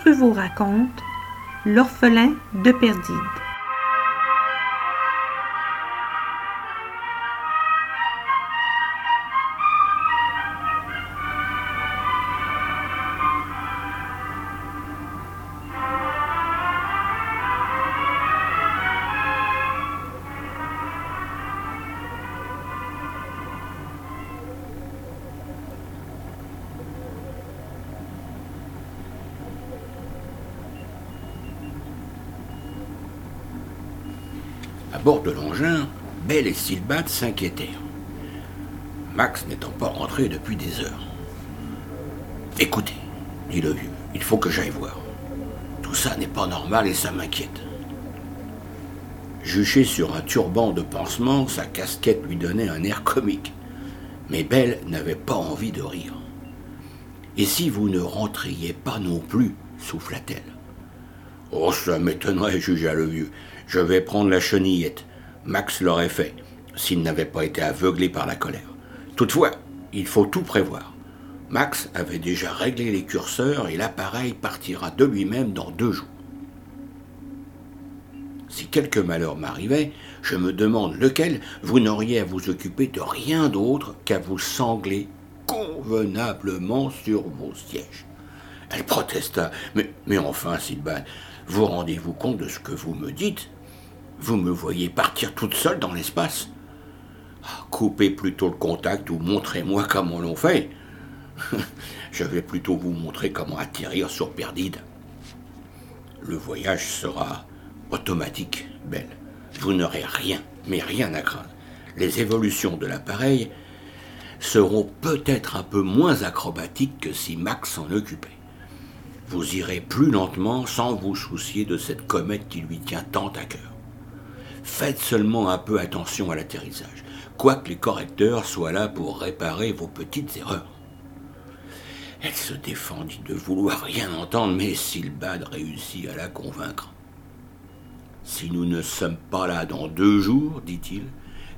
Guy Pruvot raconte L'orphelin de Perdide. Bord de l'engin, Belle et Silbad s'inquiétèrent. Max n'étant pas rentré depuis des heures. Écoutez, dit le vieux, il faut que j'aille voir. Tout ça n'est pas normal et ça m'inquiète. Juché sur un turban de pansement, sa casquette lui donnait un air comique. Mais Belle n'avait pas envie de rire. Et si vous ne rentriez pas non plus souffla-t-elle. Oh, ça m'étonnerait, jugea le vieux. Je vais prendre la chenillette. Max l'aurait fait, s'il n'avait pas été aveuglé par la colère. Toutefois, il faut tout prévoir. Max avait déjà réglé les curseurs et l'appareil partira de lui-même dans deux jours. Si quelque malheur m'arrivait, je me demande lequel vous n'auriez à vous occuper de rien d'autre qu'à vous sangler convenablement sur vos sièges. Elle protesta. Mais, enfin, Sylvain, vous rendez-vous compte de ce que vous me dites? Vous me voyez partir toute seule dans l'espace ah, Coupez plutôt le contact ou montrez-moi comment l'on fait. Je vais plutôt vous montrer comment atterrir sur Perdide. Le voyage sera automatique, Belle. Vous n'aurez rien, mais rien à craindre. Les évolutions de l'appareil seront peut-être un peu moins acrobatiques que si Max s'en occupait. Vous irez plus lentement sans vous soucier de cette comète qui lui tient tant à cœur. Faites seulement un peu attention à l'atterrissage, quoique les correcteurs soient là pour réparer vos petites erreurs. Elle se défendit de vouloir rien entendre, mais Silbad réussit à la convaincre. Si nous ne sommes pas là dans deux jours, dit-il,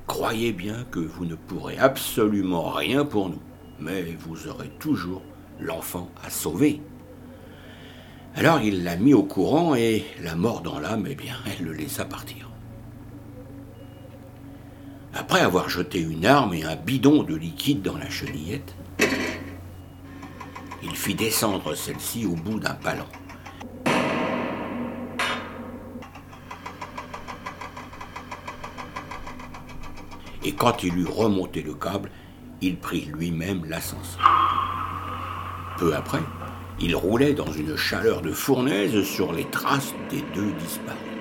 croyez bien que vous ne pourrez absolument rien pour nous, mais vous aurez toujours l'enfant à sauver. Alors il l'a mis au courant et, la mort dans l'âme, eh bien, elle le laissa partir. Après avoir jeté une arme et un bidon de liquide dans la chenillette, il fit descendre celle-ci au bout d'un palan. Et quand il eut remonté le câble, il prit lui-même l'ascenseur. Peu après, il roulait dans une chaleur de fournaise sur les traces des deux disparus.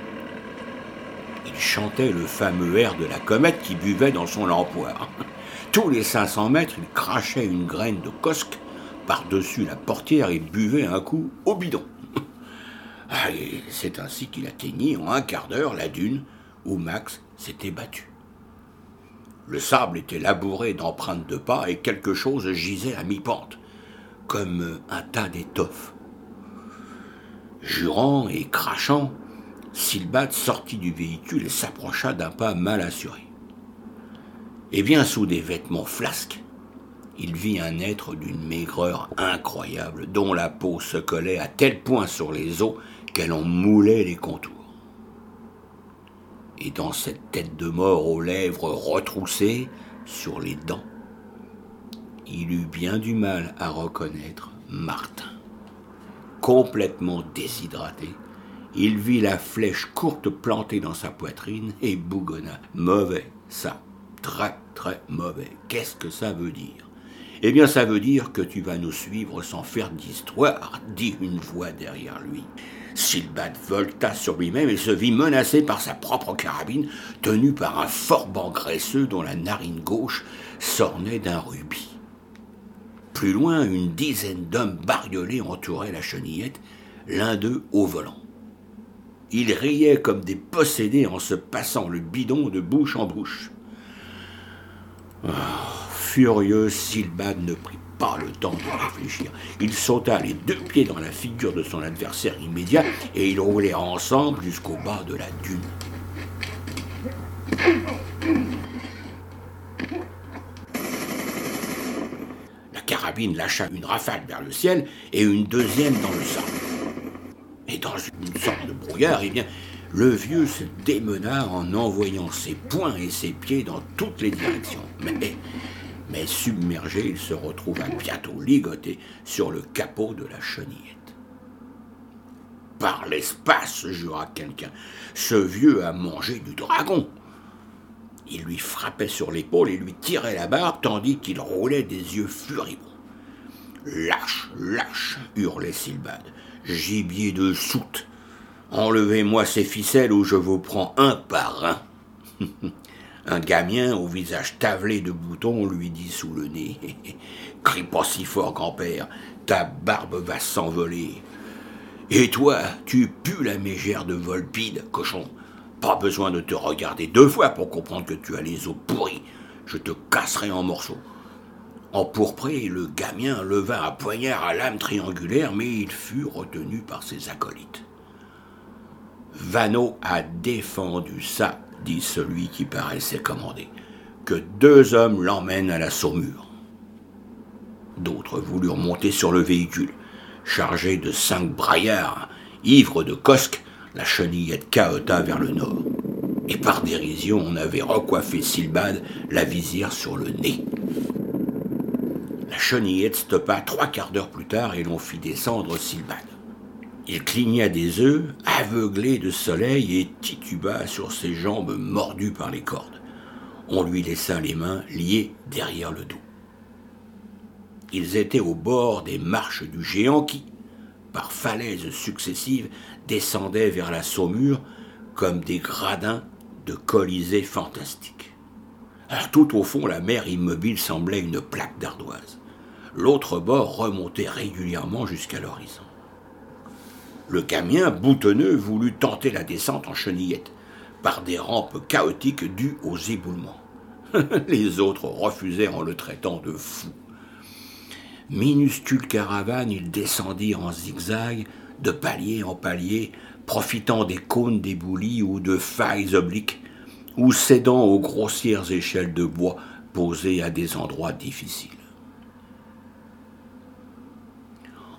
Il chantait le fameux air de la comète qui buvait dans son lampoir. Tous les 500 mètres, il crachait une graine de cosque par-dessus la portière et buvait un coup au bidon. Ah, c'est ainsi qu'il atteignit en un quart d'heure la dune où Max s'était battu. Le sable était labouré d'empreintes de pas et quelque chose gisait à mi-pente, comme un tas d'étoffes. Jurant et crachant, Silbad sortit du véhicule et s'approcha d'un pas mal assuré. Et bien sous des vêtements flasques, il vit un être d'une maigreur incroyable, dont la peau se collait à tel point sur les os qu'elle en moulait les contours. Et dans cette tête de mort aux lèvres retroussées, sur les dents, il eut bien du mal à reconnaître Martin. Complètement déshydraté, il vit la flèche courte plantée dans sa poitrine et bougonna. Mauvais, ça, très très mauvais. Qu'est-ce que ça veut dire? Eh bien, ça veut dire que tu vas nous suivre sans faire d'histoire, dit une voix derrière lui. Silbad volta sur lui-même et se vit menacé par sa propre carabine, tenue par un forban graisseux dont la narine gauche s'ornait d'un rubis. Plus loin, une dizaine d'hommes bariolés entouraient la chenillette, l'un d'eux au volant. Ils riaient comme des possédés en se passant le bidon de bouche en bouche. Oh, furieux, Silbad ne prit pas le temps de réfléchir. Il sauta les deux pieds dans la figure de son adversaire immédiat et ils roulèrent ensemble jusqu'au bas de la dune. La carabine lâcha une rafale vers le ciel et une deuxième dans le sable. Et dans une sorte de brouillard, eh le vieux se démena en envoyant ses poings et ses pieds dans toutes les directions. Mais, mais submergé, il se retrouva bientôt ligoté sur le capot de la chenillette. Par l'espace, jura quelqu'un, ce vieux a mangé du dragon. Il lui frappait sur l'épaule et lui tirait la barbe tandis qu'il roulait des yeux furibonds. Lâche, lâche, hurlait Silbad, gibier de soute. Enlevez-moi ces ficelles ou je vous prends un par un. un gamien au visage tavelé de boutons lui dit sous le nez Crie pas si fort, grand-père, ta barbe va s'envoler. Et toi, tu pues la mégère de Volpide, cochon. Pas besoin de te regarder deux fois pour comprendre que tu as les os pourris. Je te casserai en morceaux. Empourpré, le gamien leva un poignard à lame triangulaire, mais il fut retenu par ses acolytes. Vano a défendu ça, dit celui qui paraissait commander, que deux hommes l'emmènent à la saumure. D'autres voulurent monter sur le véhicule, chargé de cinq braillards, ivres de cosque, la chenillette cahota vers le nord. Et par dérision, on avait recoiffé Silbad la visière sur le nez. La chenillette stoppa trois quarts d'heure plus tard et l'on fit descendre Silbad. Il cligna des œufs, aveuglé de soleil, et tituba sur ses jambes mordues par les cordes. On lui laissa les mains liées derrière le dos. Ils étaient au bord des marches du géant qui, par falaises successives, descendaient vers la saumure comme des gradins de colisées fantastiques. Tout au fond, la mer immobile semblait une plaque d'ardoise l'autre bord remontait régulièrement jusqu'à l'horizon. Le camion boutonneux voulut tenter la descente en chenillette, par des rampes chaotiques dues aux éboulements. Les autres refusèrent en le traitant de fou. Minuscule caravane, ils descendirent en zigzag, de palier en palier, profitant des cônes d'éboulis ou de failles obliques, ou cédant aux grossières échelles de bois posées à des endroits difficiles.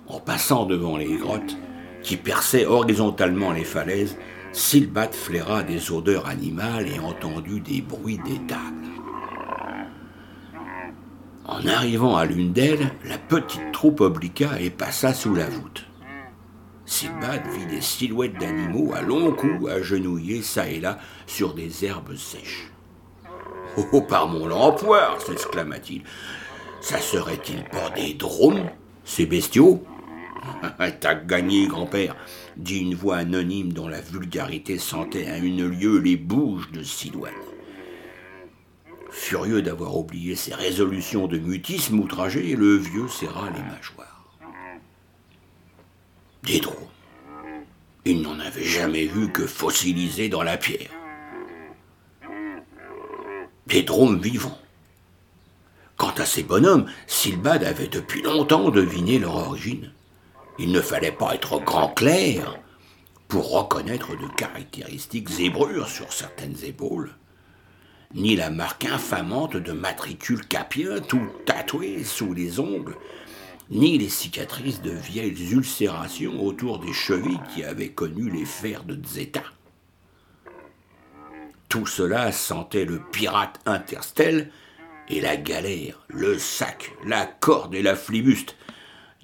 En passant devant les grottes, qui perçaient horizontalement les falaises, Silbat flaira des odeurs animales et entendit des bruits d'étables. En arrivant à l'une d'elles, la petite troupe obliqua et passa sous la voûte. Silbat vit des silhouettes d'animaux à longs coups agenouillés çà et là sur des herbes sèches. Oh, par mon lampoire s'exclama-t-il, ça serait-il pas des drones, ces bestiaux? T'as gagné, grand-père, dit une voix anonyme dont la vulgarité sentait à une lieue les bouches de Sidoine. Furieux d'avoir oublié ses résolutions de mutisme outragé, le vieux serra les mâchoires. Dédro, il n'en avait jamais vu que fossilisé dans la pierre. Des drômes vivants. Quant à ces bonhommes, Silbad avait depuis longtemps deviné leur origine. Il ne fallait pas être grand clair pour reconnaître de caractéristiques zébrures sur certaines épaules, ni la marque infamante de matricule capien tout tatoué sous les ongles, ni les cicatrices de vieilles ulcérations autour des chevilles qui avaient connu les fers de Zeta. Tout cela sentait le pirate interstelle et la galère, le sac, la corde et la flibuste,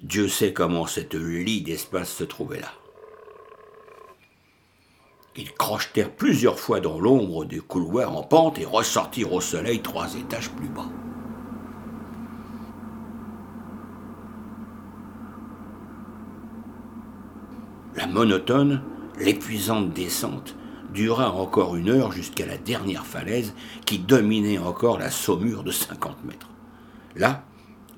Dieu sait comment cette lie d'espace se trouvait là. Ils crochetèrent plusieurs fois dans l'ombre des couloirs en pente et ressortirent au soleil trois étages plus bas. La monotone, l'épuisante descente dura encore une heure jusqu'à la dernière falaise qui dominait encore la saumure de 50 mètres. Là,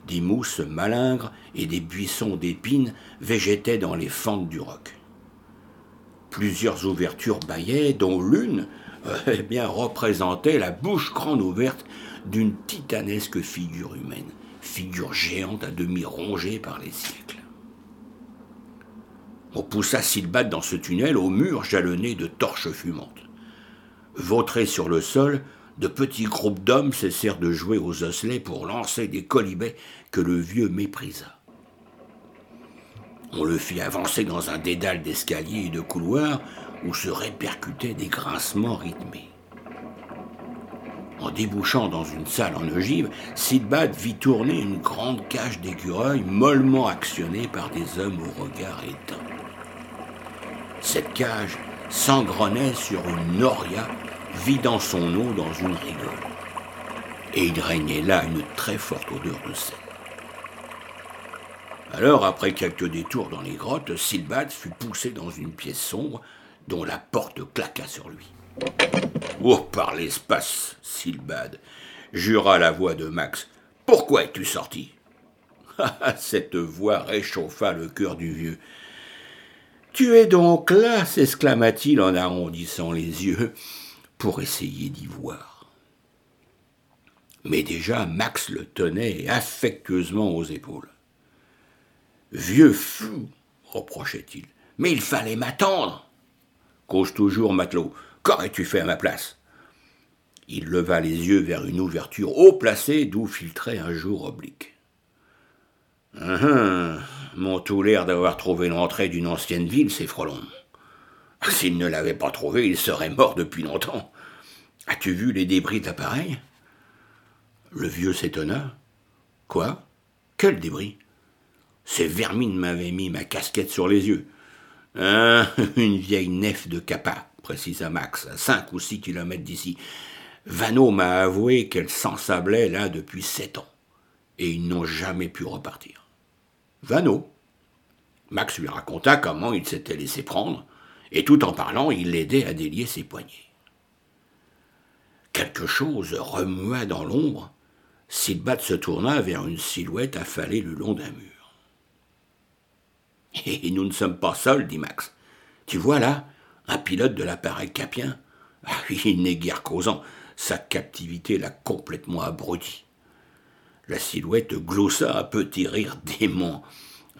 des mousses malingres et des buissons d'épines végétaient dans les fentes du roc. Plusieurs ouvertures bâillaient, dont l'une eh représentait la bouche grande ouverte d'une titanesque figure humaine, figure géante à demi rongée par les siècles. On poussa Silbat dans ce tunnel au mur jalonné de torches fumantes. Vautré sur le sol, de petits groupes d'hommes cessèrent de jouer aux osselets pour lancer des colibets que le vieux méprisa. On le fit avancer dans un dédale d'escaliers et de couloirs où se répercutaient des grincements rythmés. En débouchant dans une salle en ogive, Sidbad vit tourner une grande cage d'écureuils mollement actionnée par des hommes au regard éteint. Cette cage s'engrenait sur une noria vidant son eau dans une rigole. Et il régnait là une très forte odeur de sel. Alors, après quelques détours dans les grottes, Silbad fut poussé dans une pièce sombre dont la porte claqua sur lui. Oh, par l'espace, Silbad, jura la voix de Max. Pourquoi es-tu sorti? Cette voix réchauffa le cœur du vieux. Tu es donc là s'exclama-t-il en arrondissant les yeux pour essayer d'y voir. Mais déjà Max le tenait affectueusement aux épaules. Vieux fou, reprochait-il, mais il fallait m'attendre. Cause toujours, matelot. Qu'aurais-tu fait à ma place? Il leva les yeux vers une ouverture haut placée d'où filtrait un jour oblique. Hum, hum, m'ont tout l'air d'avoir trouvé l'entrée d'une ancienne ville, ces frelons. S'ils ne l'avaient pas trouvé, ils seraient morts depuis longtemps. As-tu vu les débris d'appareil Le vieux s'étonna. Quoi? Quel débris? Ces vermines m'avaient mis ma casquette sur les yeux. Hein, une vieille nef de capa, précisa Max, à cinq ou six kilomètres d'ici. Vano m'a avoué qu'elle s'ensablait là depuis sept ans, et ils n'ont jamais pu repartir. Vano? Max lui raconta comment il s'était laissé prendre, et tout en parlant, il l'aidait à délier ses poignets. Quelque chose remua dans l'ombre. Silbat se tourna vers une silhouette affalée le long d'un mur. Et nous ne sommes pas seuls, dit Max. Tu vois là, un pilote de l'appareil capien Ah il n'est guère causant. Sa captivité l'a complètement abruti. La silhouette gloussa un petit rire dément.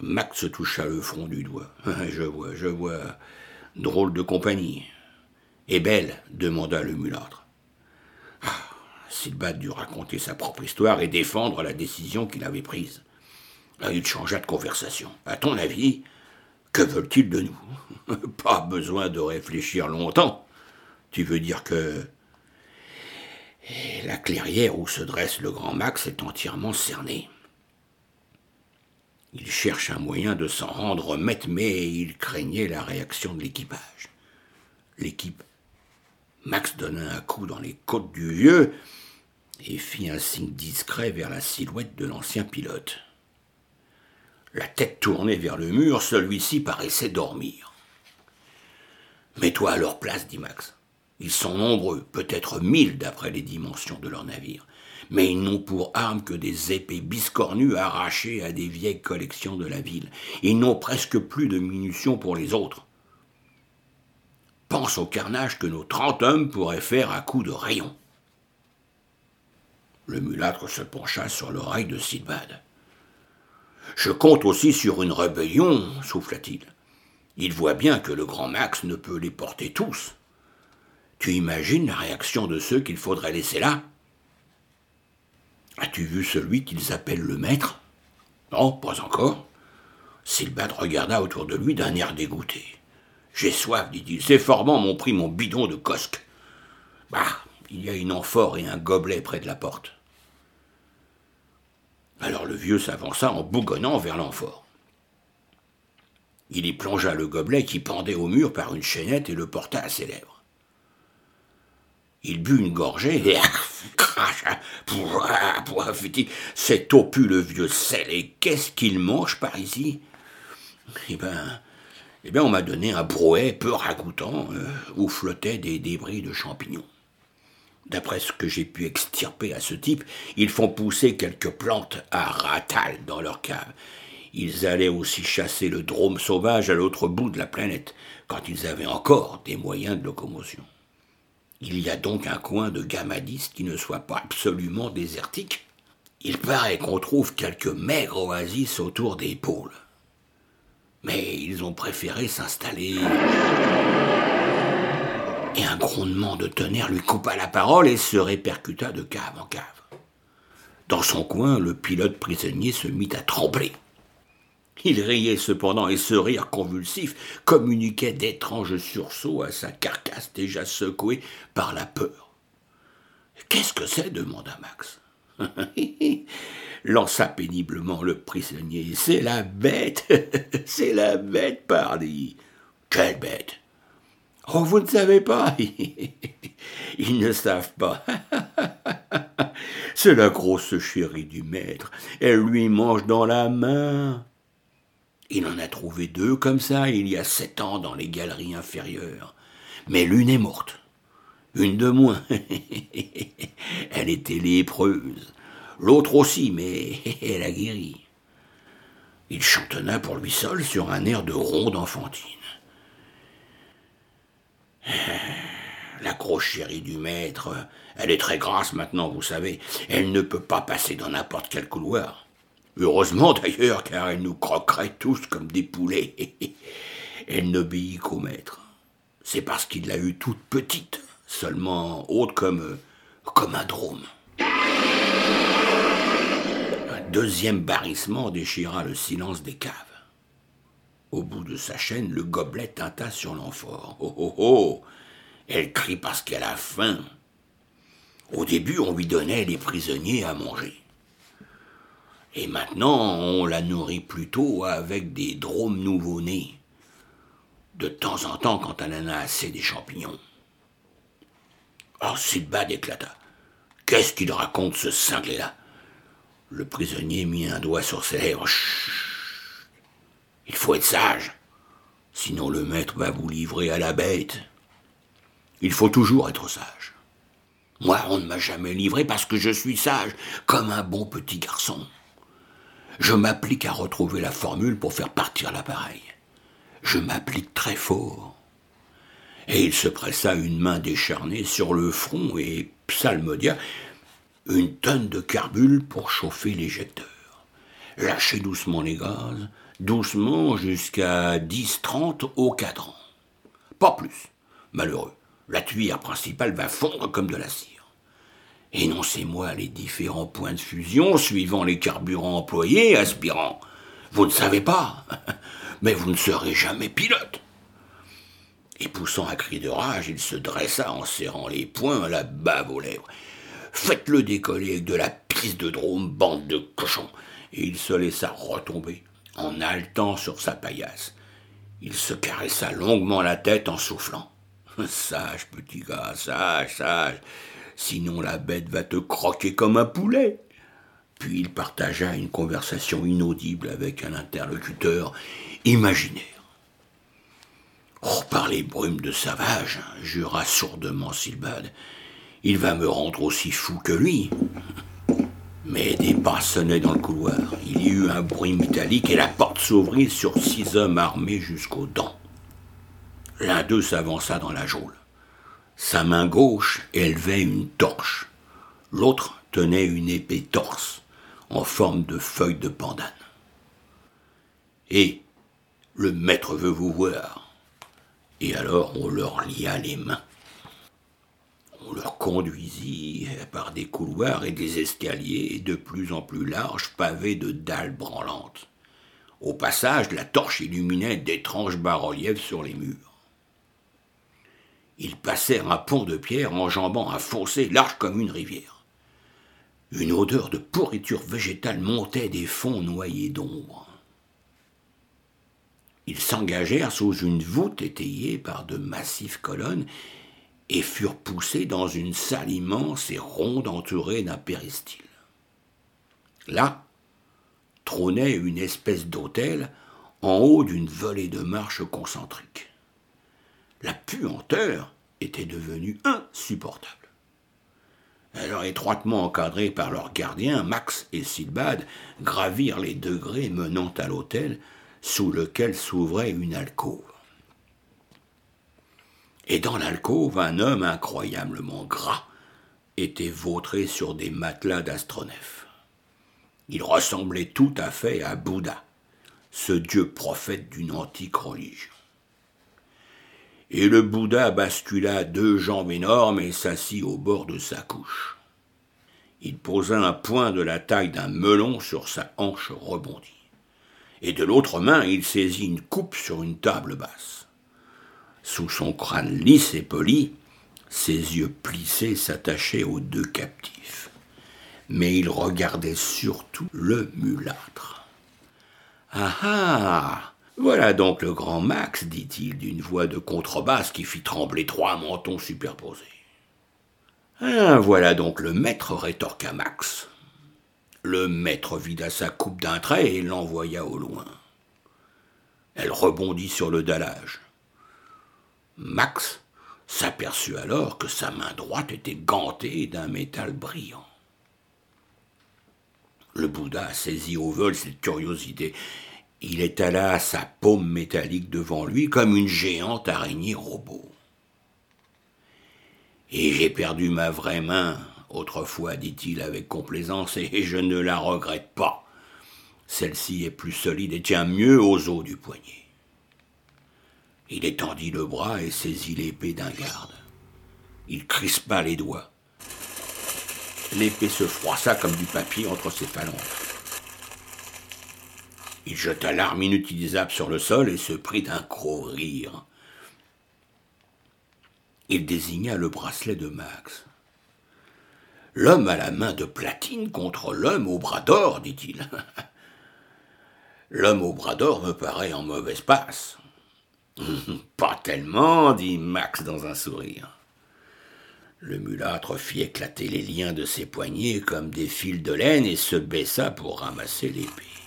Max toucha le front du doigt. Je vois, je vois. Drôle de compagnie. Et belle demanda le mulâtre. Ah, dut raconter sa propre histoire et défendre la décision qu'il avait prise. Il changea de conversation. À ton avis, que veulent-ils de nous? Pas besoin de réfléchir longtemps. Tu veux dire que la clairière où se dresse le grand Max est entièrement cernée. Il cherche un moyen de s'en rendre maître, mais il craignait la réaction de l'équipage. L'équipe. Max donna un coup dans les côtes du vieux et fit un signe discret vers la silhouette de l'ancien pilote. La tête tournée vers le mur, celui-ci paraissait dormir. Mets-toi à leur place, dit Max. Ils sont nombreux, peut-être mille d'après les dimensions de leur navire, mais ils n'ont pour armes que des épées biscornues arrachées à des vieilles collections de la ville. Ils n'ont presque plus de munitions pour les autres. Pense au carnage que nos trente hommes pourraient faire à coups de rayon. Le mulâtre se pencha sur l'oreille de Silbad. Je compte aussi sur une rébellion, souffla-t-il. Il voit bien que le grand Max ne peut les porter tous. Tu imagines la réaction de ceux qu'il faudrait laisser là? As-tu vu celui qu'ils appellent le maître? Non, pas encore. Silbad regarda autour de lui d'un air dégoûté. J'ai soif, dit-il. Ces formants m'ont pris mon bidon de cosque. Bah, il y a une amphore et un gobelet près de la porte. Alors le vieux s'avança en bougonnant vers l'amphore. Il y plongea le gobelet qui pendait au mur par une chaînette et le porta à ses lèvres. Il but une gorgée et cracha, fit-il. C'est au pu le vieux sel. Et qu'est-ce qu'il mange par ici? Eh ben, eh bien, on m'a donné un brouet peu ragoûtant euh, où flottaient des débris de champignons. D'après ce que j'ai pu extirper à ce type, ils font pousser quelques plantes à ratal dans leur cave. Ils allaient aussi chasser le drôme sauvage à l'autre bout de la planète, quand ils avaient encore des moyens de locomotion. Il y a donc un coin de Gamadis qui ne soit pas absolument désertique. Il paraît qu'on trouve quelques maigres oasis autour des pôles. Mais ils ont préféré s'installer et un grondement de tonnerre lui coupa la parole et se répercuta de cave en cave. Dans son coin, le pilote prisonnier se mit à trembler. Il riait cependant, et ce rire convulsif communiquait d'étranges sursauts à sa carcasse déjà secouée par la peur. Qu'est-ce que c'est? demanda Max. lança péniblement le prisonnier. C'est la bête, c'est la bête, pardi. Quelle bête? Oh, vous ne savez pas? Ils ne savent pas. C'est la grosse chérie du maître. Elle lui mange dans la main. Il en a trouvé deux comme ça il y a sept ans dans les galeries inférieures. Mais l'une est morte. Une de moins. Elle était lépreuse. L'autre aussi, mais elle a guéri. Il chantonna pour lui seul sur un air de ronde enfantine. La grosse chérie du maître, elle est très grasse maintenant, vous savez. Elle ne peut pas passer dans n'importe quel couloir. Heureusement d'ailleurs, car elle nous croquerait tous comme des poulets. elle n'obéit qu'au maître. C'est parce qu'il l'a eue toute petite, seulement haute comme, un drôme. Un deuxième barrissement déchira le silence des caves. Au bout de sa chaîne, le gobelet tinta sur l'amphore. Oh oh oh Elle crie parce qu'elle a faim. Au début, on lui donnait les prisonniers à manger. Et maintenant, on la nourrit plutôt avec des dromes nouveau-nés. De temps en temps, quand elle en a assez des champignons. Oh, Sidbad éclata. Qu'est-ce qu'il raconte, ce cinglé-là? Le prisonnier mit un doigt sur ses lèvres. Chut Il faut être sage, sinon le maître va vous livrer à la bête. Il faut toujours être sage. Moi, on ne m'a jamais livré parce que je suis sage, comme un bon petit garçon. Je m'applique à retrouver la formule pour faire partir l'appareil. Je m'applique très fort. Et il se pressa une main décharnée sur le front et psalmodia une tonne de carbule pour chauffer l'éjecteur. Lâchez doucement les gaz, doucement jusqu'à 10-30 au cadran. Pas plus. Malheureux. La tuyère principale va fondre comme de la cire. Énoncez-moi les différents points de fusion suivant les carburants employés, aspirant. Vous ne savez pas, mais vous ne serez jamais pilote. Et poussant un cri de rage, il se dressa en serrant les poings, la bave aux lèvres. Faites-le décoller avec de la piste de drôme, bande de cochons. Et il se laissa retomber, en haletant sur sa paillasse. Il se caressa longuement la tête en soufflant. Sage, petit gars, sage, sage sinon la bête va te croquer comme un poulet. Puis il partagea une conversation inaudible avec un interlocuteur imaginaire. Oh, par les brumes de Savage, jura sourdement Silbad, il va me rendre aussi fou que lui. Mais des pas sonnaient dans le couloir. Il y eut un bruit métallique et la porte s'ouvrit sur six hommes armés jusqu'aux dents. L'un d'eux s'avança dans la geôle. Sa main gauche élevait une torche. L'autre tenait une épée torse en forme de feuille de pandane. Et le maître veut vous voir. Et alors on leur lia les mains. On leur conduisit par des couloirs et des escaliers de plus en plus larges pavés de dalles branlantes. Au passage, la torche illuminait d'étranges bas-reliefs sur les murs. Ils passèrent un pont de pierre enjambant un fossé large comme une rivière. Une odeur de pourriture végétale montait des fonds noyés d'ombre. Ils s'engagèrent sous une voûte étayée par de massives colonnes et furent poussés dans une salle immense et ronde entourée d'un péristyle. Là trônait une espèce d'autel en haut d'une volée de marches concentriques la puanteur était devenue insupportable. Alors étroitement encadrés par leurs gardiens, Max et Silbad gravirent les degrés menant à l'hôtel sous lequel s'ouvrait une alcôve. Et dans l'alcôve, un homme incroyablement gras était vautré sur des matelas d'astronef. Il ressemblait tout à fait à Bouddha, ce dieu prophète d'une antique religion et le Bouddha bascula deux jambes énormes et s'assit au bord de sa couche. Il posa un poing de la taille d'un melon sur sa hanche rebondie. et de l'autre main il saisit une coupe sur une table basse. Sous son crâne lisse et poli, ses yeux plissés s'attachaient aux deux captifs. Mais il regardait surtout le mulâtre. Ah ah Voilà donc le grand Max, dit-il d'une voix de contrebasse qui fit trembler trois mentons superposés. Ah, voilà donc le maître, rétorqua Max. Le maître vida sa coupe d'un trait et l'envoya au loin. Elle rebondit sur le dallage. Max s'aperçut alors que sa main droite était gantée d'un métal brillant. Le Bouddha saisit au vol cette curiosité. Il étala sa paume métallique devant lui comme une géante araignée robot. Et j'ai perdu ma vraie main, autrefois, dit-il avec complaisance, et je ne la regrette pas. Celle-ci est plus solide et tient mieux aux os du poignet. Il étendit le bras et saisit l'épée d'un garde. Il crispa les doigts. L'épée se froissa comme du papier entre ses phalanges. Il jeta l'arme inutilisable sur le sol et se prit d'un gros rire. Il désigna le bracelet de Max. L'homme à la main de platine contre l'homme au bras d'or, dit-il. L'homme au bras d'or me paraît en mauvaise passe. Pas tellement, dit Max dans un sourire. Le mulâtre fit éclater les liens de ses poignets comme des fils de laine et se baissa pour ramasser l'épée.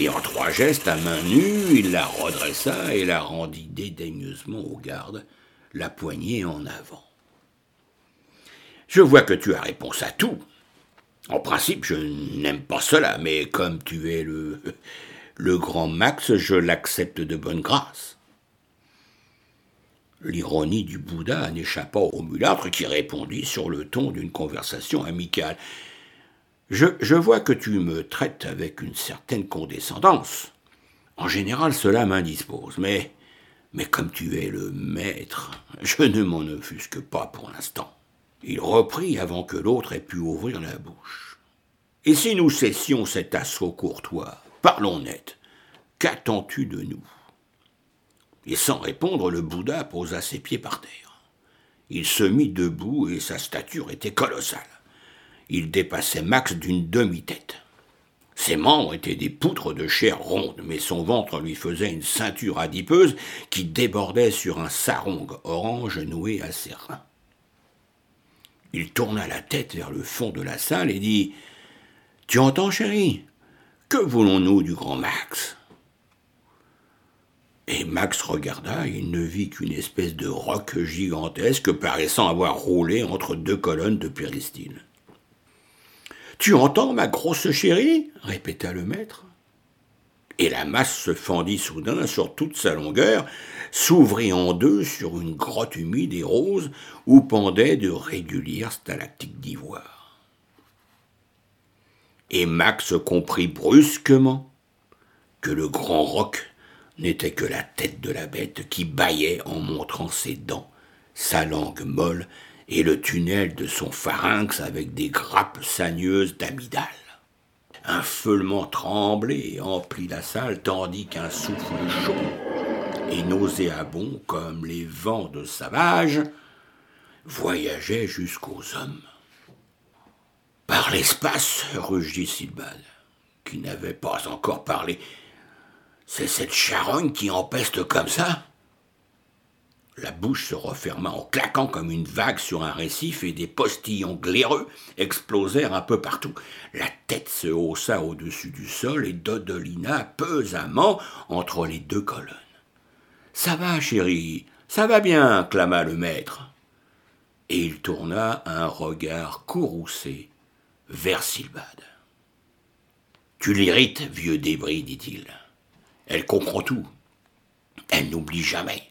Et en trois gestes, à main nue, il la redressa et la rendit dédaigneusement au garde, la poignée en avant. Je vois que tu as réponse à tout. En principe, je n'aime pas cela, mais comme tu es le, le grand Max, je l'accepte de bonne grâce. L'ironie du Bouddha n'échappa au mulâtre qui répondit sur le ton d'une conversation amicale. Je, vois que tu me traites avec une certaine condescendance. En général, cela m'indispose, mais, mais comme tu es le maître, je ne m'en offusque pas pour l'instant. Il reprit avant que l'autre ait pu ouvrir la bouche. Et si nous cessions cet assaut courtois, parlons net, qu'attends-tu de nous? Et sans répondre, le Bouddha posa ses pieds par terre. Il se mit debout et sa stature était colossale. Il dépassait Max d'une demi-tête. Ses membres étaient des poutres de chair ronde, mais son ventre lui faisait une ceinture adipeuse qui débordait sur un sarong orange noué à ses reins. Il tourna la tête vers le fond de la salle et dit Tu entends, chérie? Que voulons-nous du grand Max? Et Max regarda, il ne vit qu'une espèce de roc gigantesque paraissant avoir roulé entre deux colonnes de péristyle. Tu entends, ma grosse chérie? répéta le maître. Et la masse se fendit soudain sur toute sa longueur, s'ouvrit en deux sur une grotte humide et rose où pendaient de régulières stalactites d'ivoire. Et Max comprit brusquement que le grand roc n'était que la tête de la bête qui bâillait en montrant ses dents, sa langue molle et le tunnel de son pharynx avec des grappes sagneuses d'amidale. Un feulement tremblait emplit la salle tandis qu'un souffle chaud et nauséabond comme les vents de sauvages voyageait jusqu'aux hommes. Par l'espace, rugit Silbad, qui n'avait pas encore parlé. C'est cette charogne qui empeste comme ça? La bouche se referma en claquant comme une vague sur un récif et des postillons glaireux explosèrent un peu partout. La tête se haussa au-dessus du sol et dodolina pesamment entre les deux colonnes. Ça va, chérie, ça va bien, clama le maître. Et il tourna un regard courroucé vers Silbad. Tu l'irrites, vieux débris, dit-il. Elle comprend tout. Elle n'oublie jamais.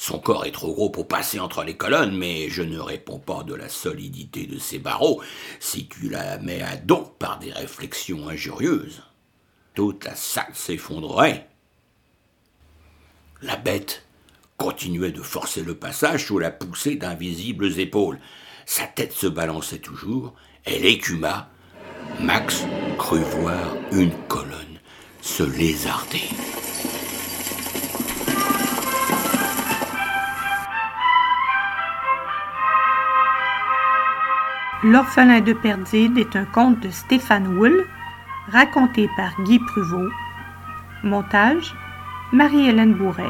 Son corps est trop gros pour passer entre les colonnes, mais je ne réponds pas de la solidité de ses barreaux si tu la mets à dos par des réflexions injurieuses. Toute la salle s'effondrerait. La bête continuait de forcer le passage sous la poussée d'invisibles épaules. Sa tête se balançait toujours, elle écuma, Max crut voir une colonne se lézarder. L'orphelin de Perdide est un conte de Stéphane Wool, raconté par Guy Pruvot. Montage Marie-Hélène Bourret.